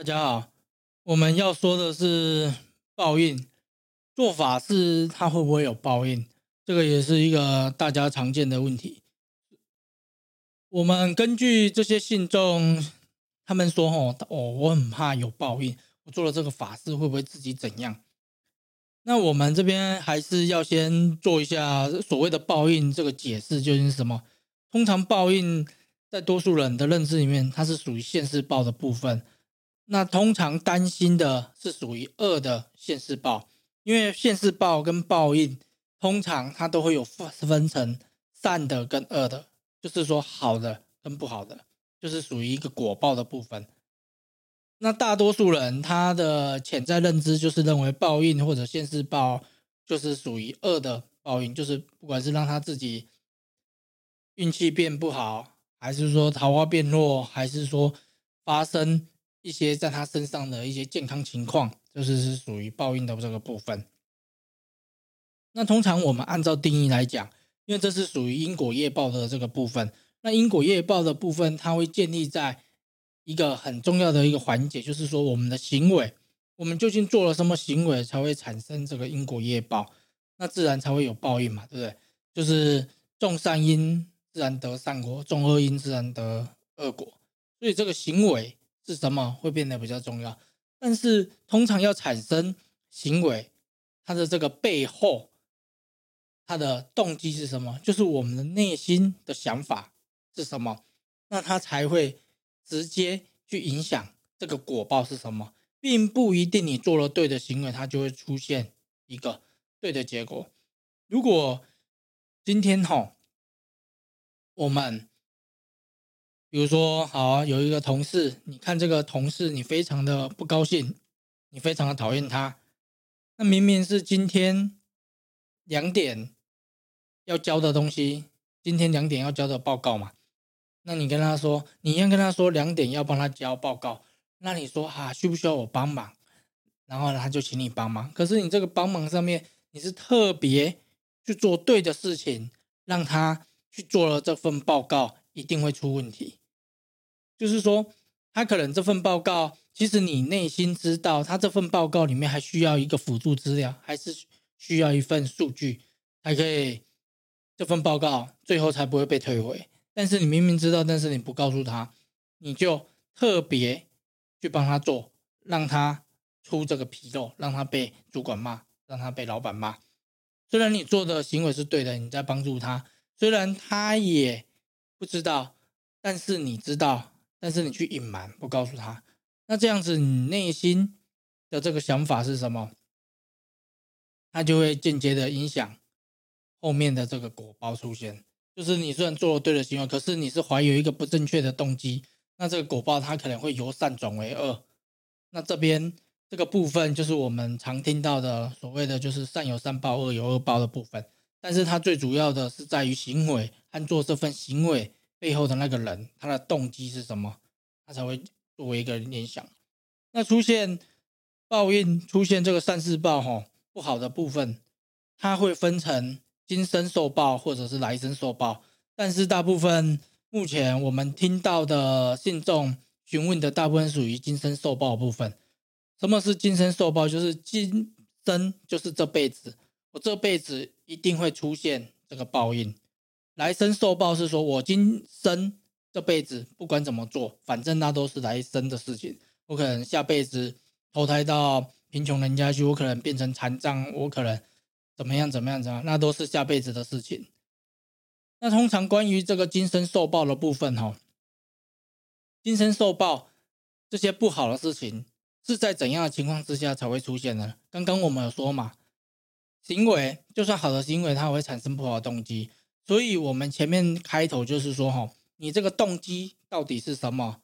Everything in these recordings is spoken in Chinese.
大家好，我们要说的是报应，做法事他会不会有报应？这个也是一个大家常见的问题。我们根据这些信众，他们说：“哦，哦，我很怕有报应，我做了这个法事会不会自己怎样？”那我们这边还是要先做一下所谓的报应这个解释究竟是什么。通常报应在多数人的认知里面，它是属于现世报的部分。那通常担心的是属于恶的现世报，因为现世报跟报应通常它都会有分分成善的跟恶的，就是说好的跟不好的，就是属于一个果报的部分。那大多数人他的潜在认知就是认为报应或者现世报就是属于恶的报应，就是不管是让他自己运气变不好，还是说桃花变弱，还是说发生。一些在他身上的一些健康情况，就是是属于报应的这个部分。那通常我们按照定义来讲，因为这是属于因果业报的这个部分。那因果业报的部分，它会建立在一个很重要的一个环节，就是说我们的行为，我们究竟做了什么行为才会产生这个因果业报？那自然才会有报应嘛，对不对？就是种善因自然得善果，种恶因自然得恶果。所以这个行为。是什么会变得比较重要？但是通常要产生行为，它的这个背后，它的动机是什么？就是我们的内心的想法是什么？那它才会直接去影响这个果报是什么，并不一定你做了对的行为，它就会出现一个对的结果。如果今天哈，我们。比如说，好啊，有一个同事，你看这个同事，你非常的不高兴，你非常的讨厌他。那明明是今天两点要交的东西，今天两点要交的报告嘛。那你跟他说，你要跟他说两点要帮他交报告。那你说啊，需不需要我帮忙？然后，他就请你帮忙。可是你这个帮忙上面，你是特别去做对的事情，让他去做了这份报告，一定会出问题。就是说，他可能这份报告，其实你内心知道，他这份报告里面还需要一个辅助资料，还是需要一份数据，才可以这份报告最后才不会被退回。但是你明明知道，但是你不告诉他，你就特别去帮他做，让他出这个纰漏，让他被主管骂，让他被老板骂。虽然你做的行为是对的，你在帮助他，虽然他也不知道，但是你知道。但是你去隐瞒，不告诉他，那这样子你内心的这个想法是什么？它就会间接的影响后面的这个果报出现。就是你虽然做了对的行为，可是你是怀有一个不正确的动机，那这个果报它可能会由善转为恶。那这边这个部分就是我们常听到的所谓的就是善有善报，恶有恶报的部分。但是它最主要的是在于行为和做这份行为。背后的那个人，他的动机是什么？他才会作为一个联想。那出现报应，出现这个善事报，哈，不好的部分，它会分成今生受报或者是来生受报。但是大部分目前我们听到的信众询问的大部分属于今生受报部分。什么是今生受报？就是今生就是这辈子，我这辈子一定会出现这个报应。来生受报是说，我今生这辈子不管怎么做，反正那都是来生的事情。我可能下辈子投胎到贫穷人家去，我可能变成残障，我可能怎么样怎么样怎么样，那都是下辈子的事情。那通常关于这个今生受报的部分，哈，今生受报这些不好的事情是在怎样的情况之下才会出现呢？刚刚我们有说嘛，行为就算好的行为，它会产生不好的动机。所以，我们前面开头就是说，哈，你这个动机到底是什么？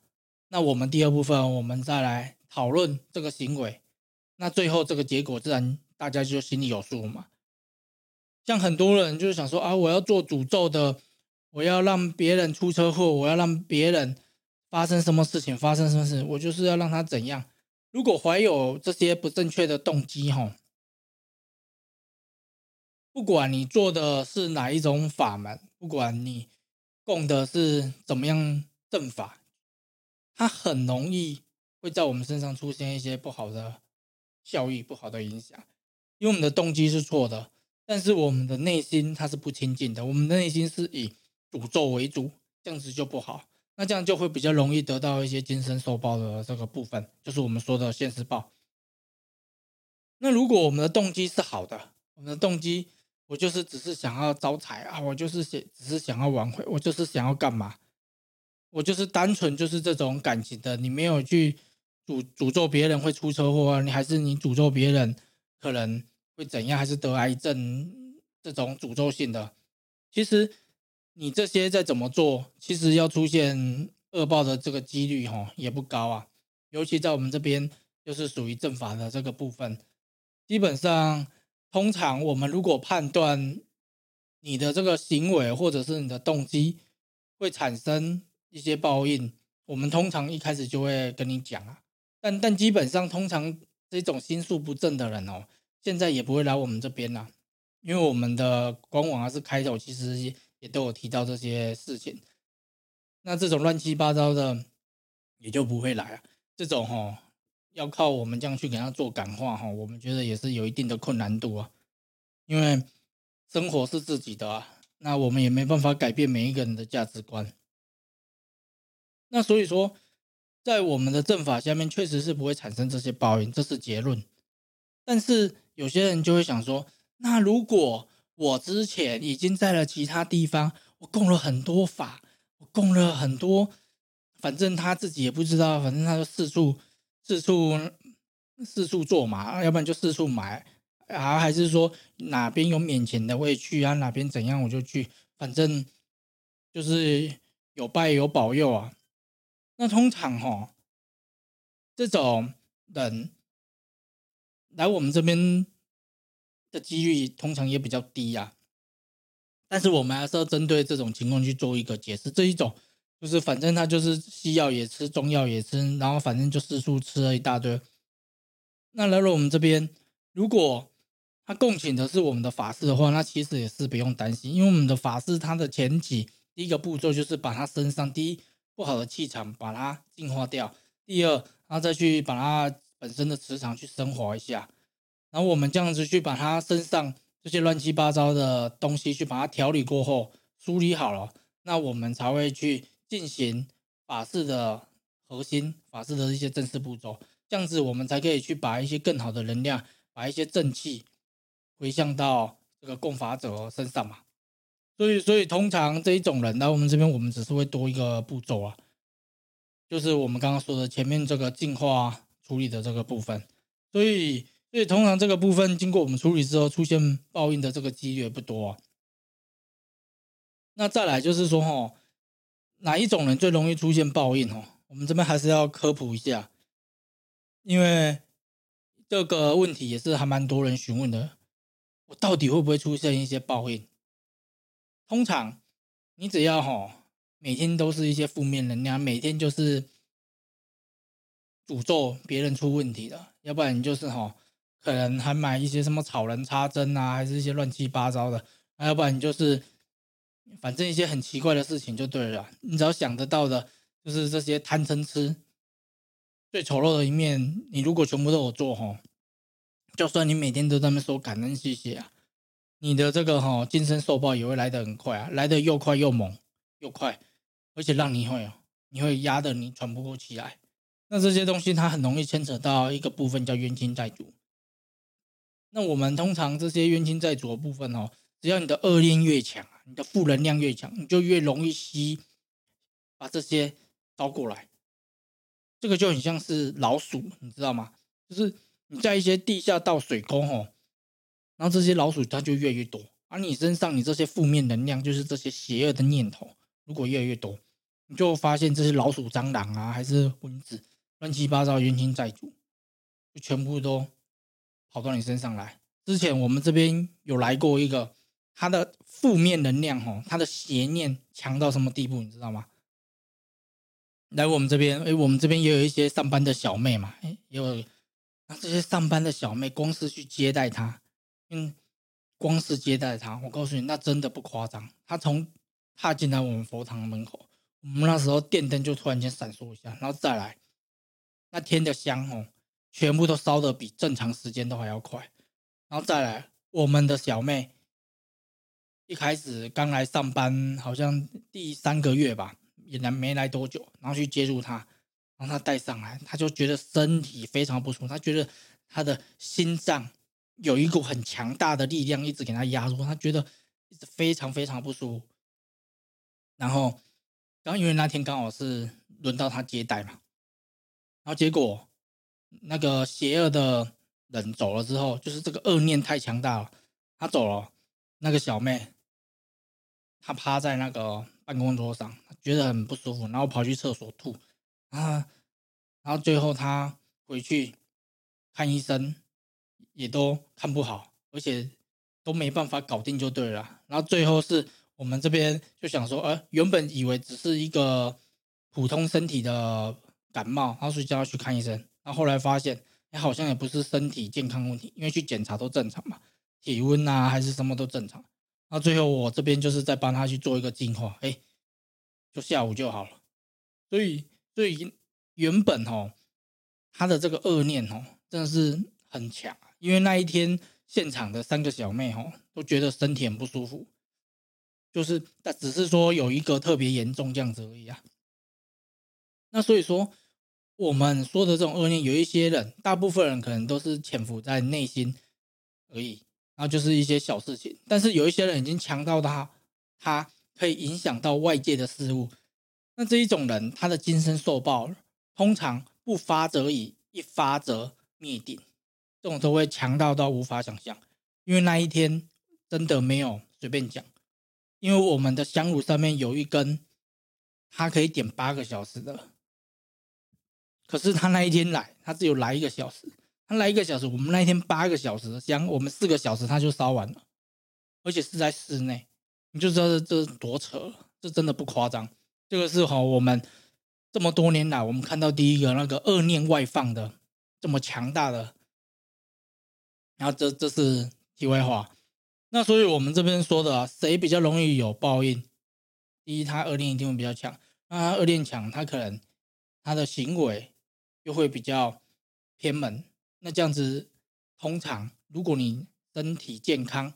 那我们第二部分，我们再来讨论这个行为。那最后这个结果，自然大家就心里有数嘛。像很多人就是想说啊，我要做诅咒的，我要让别人出车祸，我要让别人发生什么事情，发生什么事，我就是要让他怎样。如果怀有这些不正确的动机，哈。不管你做的是哪一种法门，不管你供的是怎么样正法，它很容易会在我们身上出现一些不好的效益、不好的影响，因为我们的动机是错的，但是我们的内心它是不清净的，我们的内心是以诅咒为主，这样子就不好。那这样就会比较容易得到一些今生受报的这个部分，就是我们说的现世报。那如果我们的动机是好的，我们的动机，我就是只是想要招财啊，我就是想只是想要挽回，我就是想要干嘛？我就是单纯就是这种感情的，你没有去诅诅咒别人会出车祸啊，你还是你诅咒别人可能会怎样，还是得癌症这种诅咒性的，其实。你这些再怎么做，其实要出现恶报的这个几率哈也不高啊。尤其在我们这边，就是属于正法的这个部分。基本上，通常我们如果判断你的这个行为或者是你的动机会产生一些报应，我们通常一开始就会跟你讲啊。但但基本上，通常这种心术不正的人哦，现在也不会来我们这边啦，因为我们的官网还是开头，其实。也都有提到这些事情，那这种乱七八糟的也就不会来啊。这种哈要靠我们这样去给他做感化哈，我们觉得也是有一定的困难度啊。因为生活是自己的啊，那我们也没办法改变每一个人的价值观。那所以说，在我们的正法下面，确实是不会产生这些报应，这是结论。但是有些人就会想说，那如果我之前已经在了其他地方，我供了很多法，我供了很多，反正他自己也不知道，反正他就四处四处四处做嘛，要不然就四处买，啊，还是说哪边有免钱的会去啊，哪边怎样我就去，反正就是有拜有保佑啊。那通常哈，这种人来我们这边。的几率通常也比较低呀，但是我们还是要针对这种情况去做一个解释。这一种就是反正他就是西药也吃，中药也吃，然后反正就四处吃了一大堆。那来了我们这边，如果他供请的是我们的法师的话，那其实也是不用担心，因为我们的法师他的前几第一个步骤就是把他身上第一不好的气场把它净化掉，第二，然后再去把他本身的磁场去升华一下。然后我们这样子去把他身上这些乱七八糟的东西去把它调理过后，梳理好了，那我们才会去进行法事的核心法事的一些正式步骤。这样子我们才可以去把一些更好的能量，把一些正气回向到这个供法者身上嘛。所以，所以通常这一种人来我们这边，我们只是会多一个步骤啊，就是我们刚刚说的前面这个净化处理的这个部分。所以。所以通常这个部分经过我们处理之后，出现报应的这个几率也不多啊。那再来就是说，哈，哪一种人最容易出现报应？哦，我们这边还是要科普一下，因为这个问题也是还蛮多人询问的。我到底会不会出现一些报应？通常你只要哈，每天都是一些负面能量，每天就是诅咒别人出问题的，要不然你就是哈。可能还买一些什么草人插针啊，还是一些乱七八糟的，要不然你就是反正一些很奇怪的事情就对了。你只要想得到的，就是这些贪嗔痴最丑陋的一面，你如果全部都有做吼，就算你每天都在那说感恩谢谢啊，你的这个吼今生受报也会来得很快啊，来得又快又猛又快，而且让你会哦你会压得你喘不过气来。那这些东西它很容易牵扯到一个部分叫冤亲债主。那我们通常这些冤亲债主的部分哦，只要你的恶念越强，你的负能量越强，你就越容易吸把这些招过来。这个就很像是老鼠，你知道吗？就是你在一些地下道水沟哦，然后这些老鼠它就越来越多，而你身上你这些负面能量，就是这些邪恶的念头，如果越来越多，你就发现这些老鼠、蟑螂啊，还是蚊子，乱七八糟冤亲债主，就全部都。跑到你身上来。之前我们这边有来过一个，他的负面能量哦，他的邪念强到什么地步，你知道吗？来我们这边，哎，我们这边也有一些上班的小妹嘛，哎，也有，那这些上班的小妹，光是去接待他，嗯，光是接待他，我告诉你，那真的不夸张。他从踏进来我们佛堂门口，我们那时候电灯就突然间闪烁一下，然后再来。那天的香哦，全部都烧的比正常时间都还要快。然后再来，我们的小妹一开始刚来上班，好像第三个月吧，也来没来多久，然后去接触她，然后她带上来，她就觉得身体非常不舒服，她觉得她的心脏有一股很强大的力量一直给她压住，她觉得非常非常不舒服。然后，刚因为那天刚好是轮到她接待嘛，然后结果那个邪恶的。人走了之后，就是这个恶念太强大了。他走了，那个小妹，他趴在那个办公桌上，觉得很不舒服，然后跑去厕所吐。啊，然后最后他回去看医生，也都看不好，而且都没办法搞定就对了。然后最后是我们这边就想说，呃，原本以为只是一个普通身体的感冒，然后所以叫她去看医生，然后后来发现。好像也不是身体健康问题，因为去检查都正常嘛，体温啊还是什么都正常。那最后我这边就是在帮他去做一个净化，哎，就下午就好了。所以，所以原本哦，他的这个恶念哦，真的是很强。因为那一天现场的三个小妹哦，都觉得身体很不舒服，就是但只是说有一个特别严重这样子而已啊。那所以说。我们说的这种恶念，有一些人，大部分人可能都是潜伏在内心而已，然后就是一些小事情。但是有一些人已经强到他，他可以影响到外界的事物。那这一种人，他的今生受报，通常不发则已，一发则灭顶。这种都会强到到无法想象，因为那一天真的没有随便讲，因为我们的香炉上面有一根，它可以点八个小时的。可是他那一天来，他只有来一个小时。他来一个小时，我们那一天八个小时的香，我们四个小时他就烧完了，而且是在室内，你就知道这这多扯，这真的不夸张。这个是哈，我们这么多年来，我们看到第一个那个恶念外放的这么强大的。然后这这是题外话。那所以我们这边说的啊，谁比较容易有报应？第一，他恶念一定会比较强。那他恶念强，他可能他的行为。就会比较偏门，那这样子，通常如果你身体健康、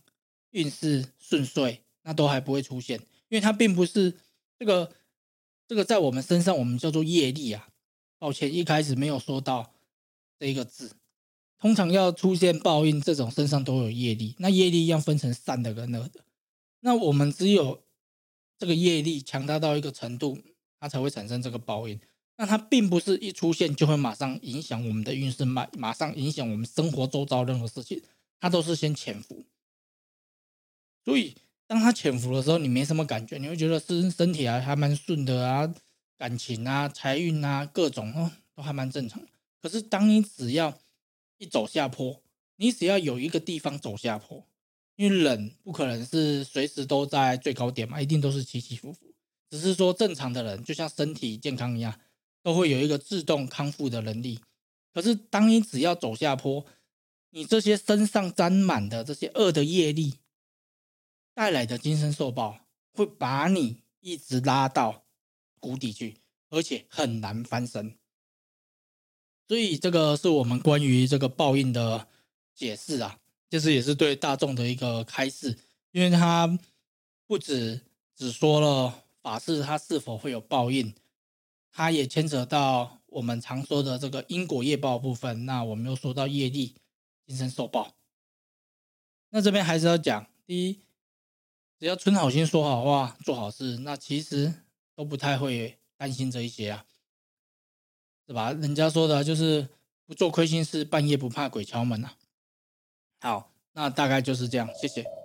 运势顺遂，那都还不会出现，因为它并不是这个这个在我们身上我们叫做业力啊。抱歉，一开始没有说到这一个字。通常要出现报应，这种身上都有业力，那业力要分成善的跟恶的。那我们只有这个业力强大到一个程度，它才会产生这个报应。那它并不是一出现就会马上影响我们的运势，马马上影响我们生活周遭任何事情，它都是先潜伏。所以当它潜伏的时候，你没什么感觉，你会觉得是身体还还蛮顺的啊，感情啊、财运啊各种哦都还蛮正常。可是当你只要一走下坡，你只要有一个地方走下坡，因为人不可能是随时都在最高点嘛，一定都是起起伏伏。只是说正常的人，就像身体健康一样。都会有一个自动康复的能力，可是当你只要走下坡，你这些身上沾满的这些恶的业力带来的今生受报，会把你一直拉到谷底去，而且很难翻身。所以这个是我们关于这个报应的解释啊，就是也是对大众的一个开示，因为他不止只说了法事他是否会有报应。它也牵扯到我们常说的这个因果业报部分。那我们又说到业力今生受报。那这边还是要讲，第一，只要存好心、说好话、做好事，那其实都不太会担心这一些啊，是吧？人家说的就是不做亏心事，半夜不怕鬼敲门啊。好，那大概就是这样，谢谢。